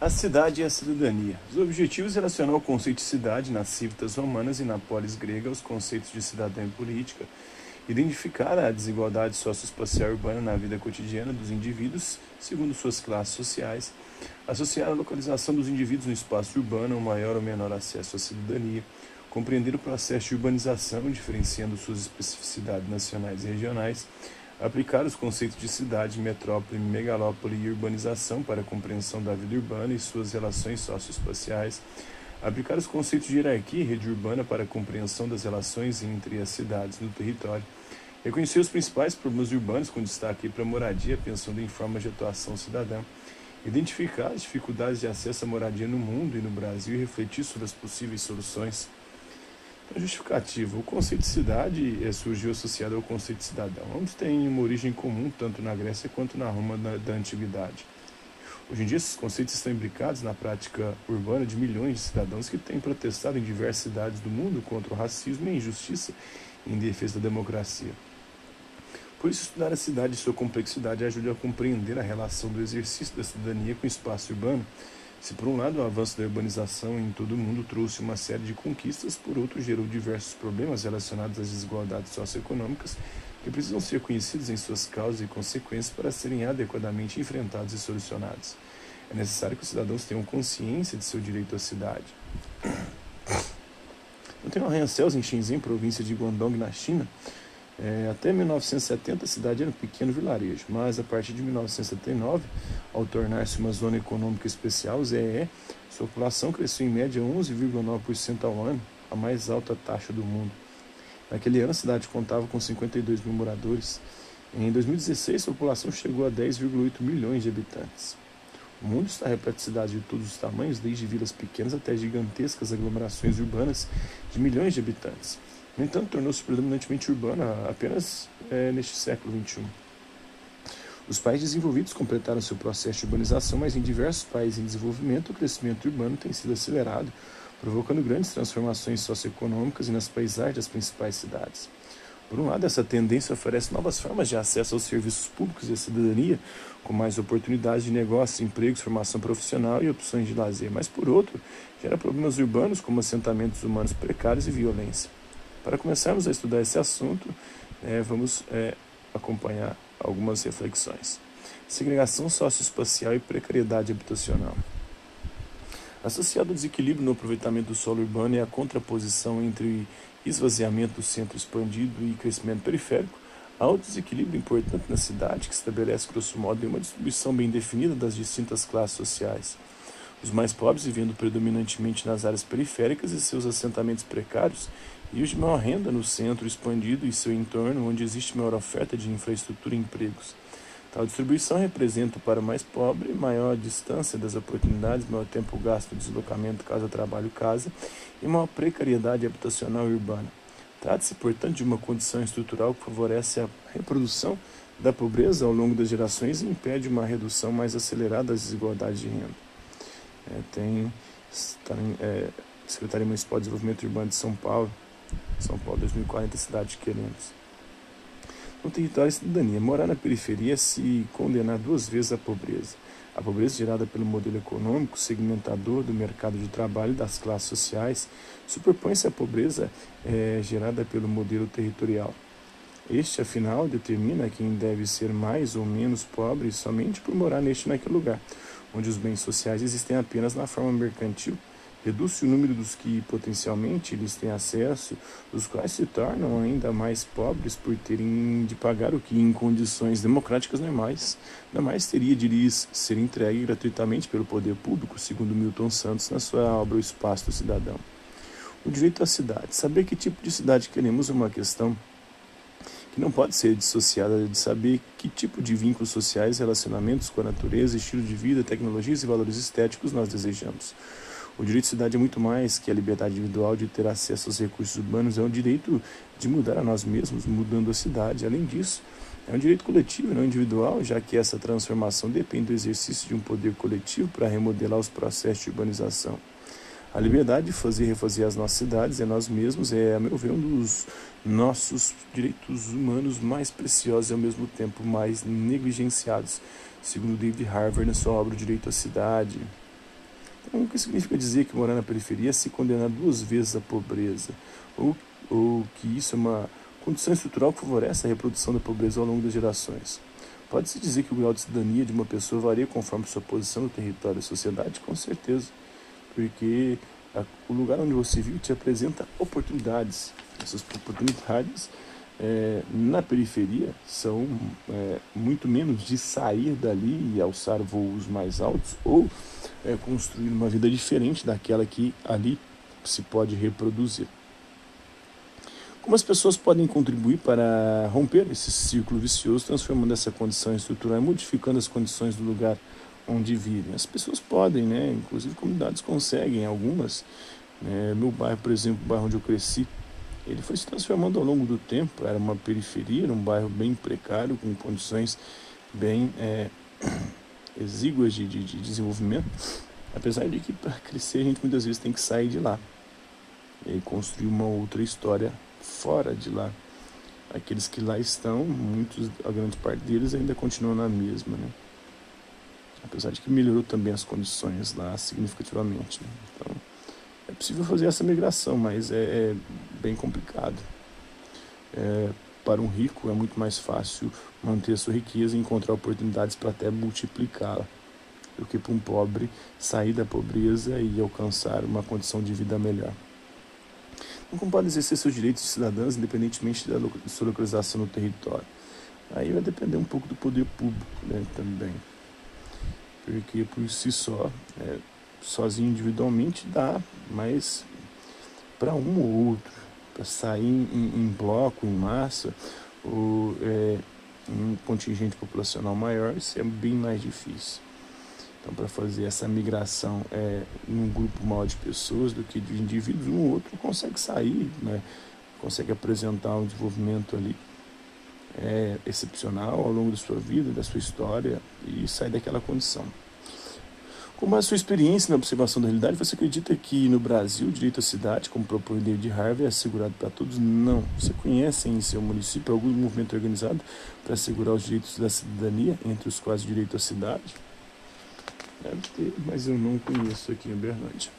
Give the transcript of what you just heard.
A cidade e a cidadania. Os objetivos relacionam o conceito de cidade nas civitas romanas e na polis grega os conceitos de cidadão e política, identificar a desigualdade socioespacial urbana na vida cotidiana dos indivíduos, segundo suas classes sociais, associar a localização dos indivíduos no espaço urbano ao maior ou menor acesso à cidadania, compreender o processo de urbanização, diferenciando suas especificidades nacionais e regionais, aplicar os conceitos de cidade, metrópole, megalópole e urbanização para a compreensão da vida urbana e suas relações socioespaciais, aplicar os conceitos de hierarquia e rede urbana para a compreensão das relações entre as cidades no território, reconhecer os principais problemas urbanos com destaque para a moradia, pensando em formas de atuação cidadã, identificar as dificuldades de acesso à moradia no mundo e no Brasil e refletir sobre as possíveis soluções. Então, justificativa. O conceito de cidade é, surgiu associado ao conceito de cidadão. Ambos têm uma origem comum tanto na Grécia quanto na Roma da, da Antiguidade. Hoje em dia, esses conceitos estão imbricados na prática urbana de milhões de cidadãos que têm protestado em diversas cidades do mundo contra o racismo e a injustiça em defesa da democracia. Por isso, estudar a cidade e sua complexidade ajuda a compreender a relação do exercício da cidadania com o espaço urbano se por um lado o avanço da urbanização em todo o mundo trouxe uma série de conquistas, por outro gerou diversos problemas relacionados às desigualdades socioeconômicas que precisam ser conhecidos em suas causas e consequências para serem adequadamente enfrentados e solucionados. É necessário que os cidadãos tenham consciência de seu direito à cidade. Eu tenho arranha-céus em Shenzhen, província de Guangdong, na China, é, até 1970 a cidade era um pequeno vilarejo, mas a partir de 1979, ao tornar-se uma zona econômica especial, ZEE, sua população cresceu em média 11,9% ao ano, a mais alta taxa do mundo. Naquele ano a cidade contava com 52 mil moradores. Em 2016 sua população chegou a 10,8 milhões de habitantes. O mundo está repleto de cidades de todos os tamanhos, desde vilas pequenas até gigantescas aglomerações urbanas de milhões de habitantes. No entanto, tornou-se predominantemente urbana apenas é, neste século XXI. Os países desenvolvidos completaram seu processo de urbanização, mas em diversos países em desenvolvimento o crescimento urbano tem sido acelerado, provocando grandes transformações socioeconômicas e nas paisagens das principais cidades. Por um lado, essa tendência oferece novas formas de acesso aos serviços públicos e à cidadania, com mais oportunidades de negócios, empregos, formação profissional e opções de lazer, mas por outro, gera problemas urbanos como assentamentos humanos precários e violência. Para começarmos a estudar esse assunto, é, vamos é, acompanhar algumas reflexões. Segregação socioespacial e precariedade habitacional. Associado ao desequilíbrio no aproveitamento do solo urbano e a contraposição entre esvaziamento do centro expandido e crescimento periférico, há um desequilíbrio importante na cidade que estabelece, grosso modo, uma distribuição bem definida das distintas classes sociais. Os mais pobres vivendo predominantemente nas áreas periféricas e seus assentamentos precários, e os de maior renda no centro expandido e seu entorno, onde existe maior oferta de infraestrutura e empregos. Tal distribuição representa para o mais pobre maior distância das oportunidades, maior tempo gasto no deslocamento casa-trabalho-casa e maior precariedade habitacional e urbana. Trata-se, portanto, de uma condição estrutural que favorece a reprodução da pobreza ao longo das gerações e impede uma redução mais acelerada das desigualdades de renda. É, tem é, Secretaria Municipal de Desenvolvimento Urbano de São Paulo, são Paulo 2040, cidade que queremos. No território, a cidadania. Morar na periferia é se condenar duas vezes à pobreza. A pobreza gerada pelo modelo econômico segmentador do mercado de trabalho e das classes sociais superpõe-se à pobreza é, gerada pelo modelo territorial. Este, afinal, determina quem deve ser mais ou menos pobre somente por morar neste naquele lugar, onde os bens sociais existem apenas na forma mercantil reduz-se o número dos que potencialmente eles têm acesso, os quais se tornam ainda mais pobres por terem de pagar o que em condições democráticas normais, jamais teria de lhes ser entregue gratuitamente pelo poder público, segundo Milton Santos na sua obra O Espaço do Cidadão. O direito à cidade. Saber que tipo de cidade queremos é uma questão que não pode ser dissociada de saber que tipo de vínculos sociais, relacionamentos com a natureza, estilo de vida, tecnologias e valores estéticos nós desejamos. O direito de cidade é muito mais que a liberdade individual de ter acesso aos recursos urbanos, é um direito de mudar a nós mesmos, mudando a cidade. Além disso, é um direito coletivo, não individual, já que essa transformação depende do exercício de um poder coletivo para remodelar os processos de urbanização. A liberdade de fazer e refazer as nossas cidades é nós mesmos, é, a meu ver, um dos nossos direitos humanos mais preciosos e ao mesmo tempo mais negligenciados, segundo David Harvey na sua obra O Direito à Cidade. Então, o que significa dizer que morar na periferia é se condenar duas vezes à pobreza? Ou, ou que isso é uma condição estrutural que favorece a reprodução da pobreza ao longo das gerações? Pode-se dizer que o grau de cidadania de uma pessoa varia conforme sua posição no território e sociedade? Com certeza, porque a, o lugar onde você vive te apresenta oportunidades. Essas oportunidades é, na periferia são é, muito menos de sair dali e alçar voos mais altos ou é, construir uma vida diferente daquela que ali se pode reproduzir. Como as pessoas podem contribuir para romper esse círculo vicioso, transformando essa condição estrutural e modificando as condições do lugar onde vivem? As pessoas podem, né? inclusive comunidades conseguem, algumas. Né? Meu bairro, por exemplo, o bairro onde eu cresci, ele foi se transformando ao longo do tempo. Era uma periferia, era um bairro bem precário, com condições bem é, exíguas de, de, de desenvolvimento. Apesar de que para crescer a gente muitas vezes tem que sair de lá e construir uma outra história fora de lá. Aqueles que lá estão, muitos, a grande parte deles ainda continuam na mesma, né? Apesar de que melhorou também as condições lá significativamente. Né? Então, é possível fazer essa migração, mas é, é bem complicado. É, para um rico é muito mais fácil manter a sua riqueza e encontrar oportunidades para até multiplicá-la do que para um pobre sair da pobreza e alcançar uma condição de vida melhor não pode exercer seus direitos de cidadãos independentemente da sua localização no território. Aí vai depender um pouco do poder público né, também. Porque por si só, é, sozinho individualmente dá, mas para um ou outro, para sair em, em, bloco, em massa, ou é, em um contingente populacional maior, isso é bem mais difícil. Então, para fazer essa migração é, em um grupo maior de pessoas do que de indivíduos, um ou outro consegue sair, né? consegue apresentar um desenvolvimento ali é, excepcional ao longo da sua vida, da sua história e sair daquela condição. Como é a sua experiência na observação da realidade, você acredita que no Brasil o direito à cidade, como propõe David Harvey, é assegurado para todos? Não. Você conhece em seu município algum movimento organizado para assegurar os direitos da cidadania, entre os quais o direito à cidade? Deve ter, mas eu não conheço aqui em Uberlândia.